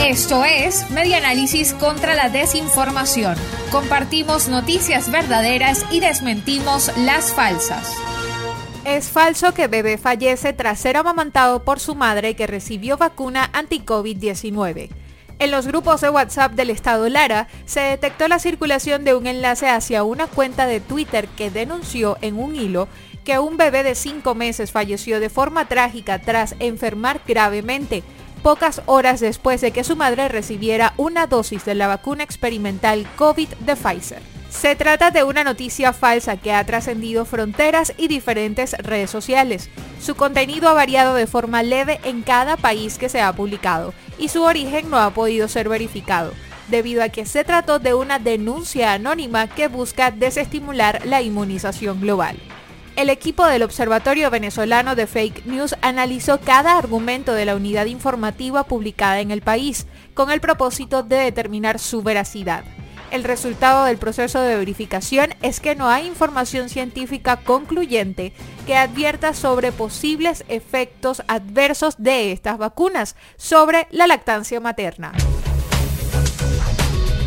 Esto es Media Análisis contra la Desinformación. Compartimos noticias verdaderas y desmentimos las falsas. Es falso que bebé fallece tras ser amamantado por su madre que recibió vacuna anti-COVID-19. En los grupos de WhatsApp del Estado Lara se detectó la circulación de un enlace hacia una cuenta de Twitter que denunció en un hilo que un bebé de 5 meses falleció de forma trágica tras enfermar gravemente pocas horas después de que su madre recibiera una dosis de la vacuna experimental COVID de Pfizer. Se trata de una noticia falsa que ha trascendido fronteras y diferentes redes sociales. Su contenido ha variado de forma leve en cada país que se ha publicado y su origen no ha podido ser verificado, debido a que se trató de una denuncia anónima que busca desestimular la inmunización global. El equipo del Observatorio Venezolano de Fake News analizó cada argumento de la unidad informativa publicada en el país, con el propósito de determinar su veracidad. El resultado del proceso de verificación es que no hay información científica concluyente que advierta sobre posibles efectos adversos de estas vacunas sobre la lactancia materna.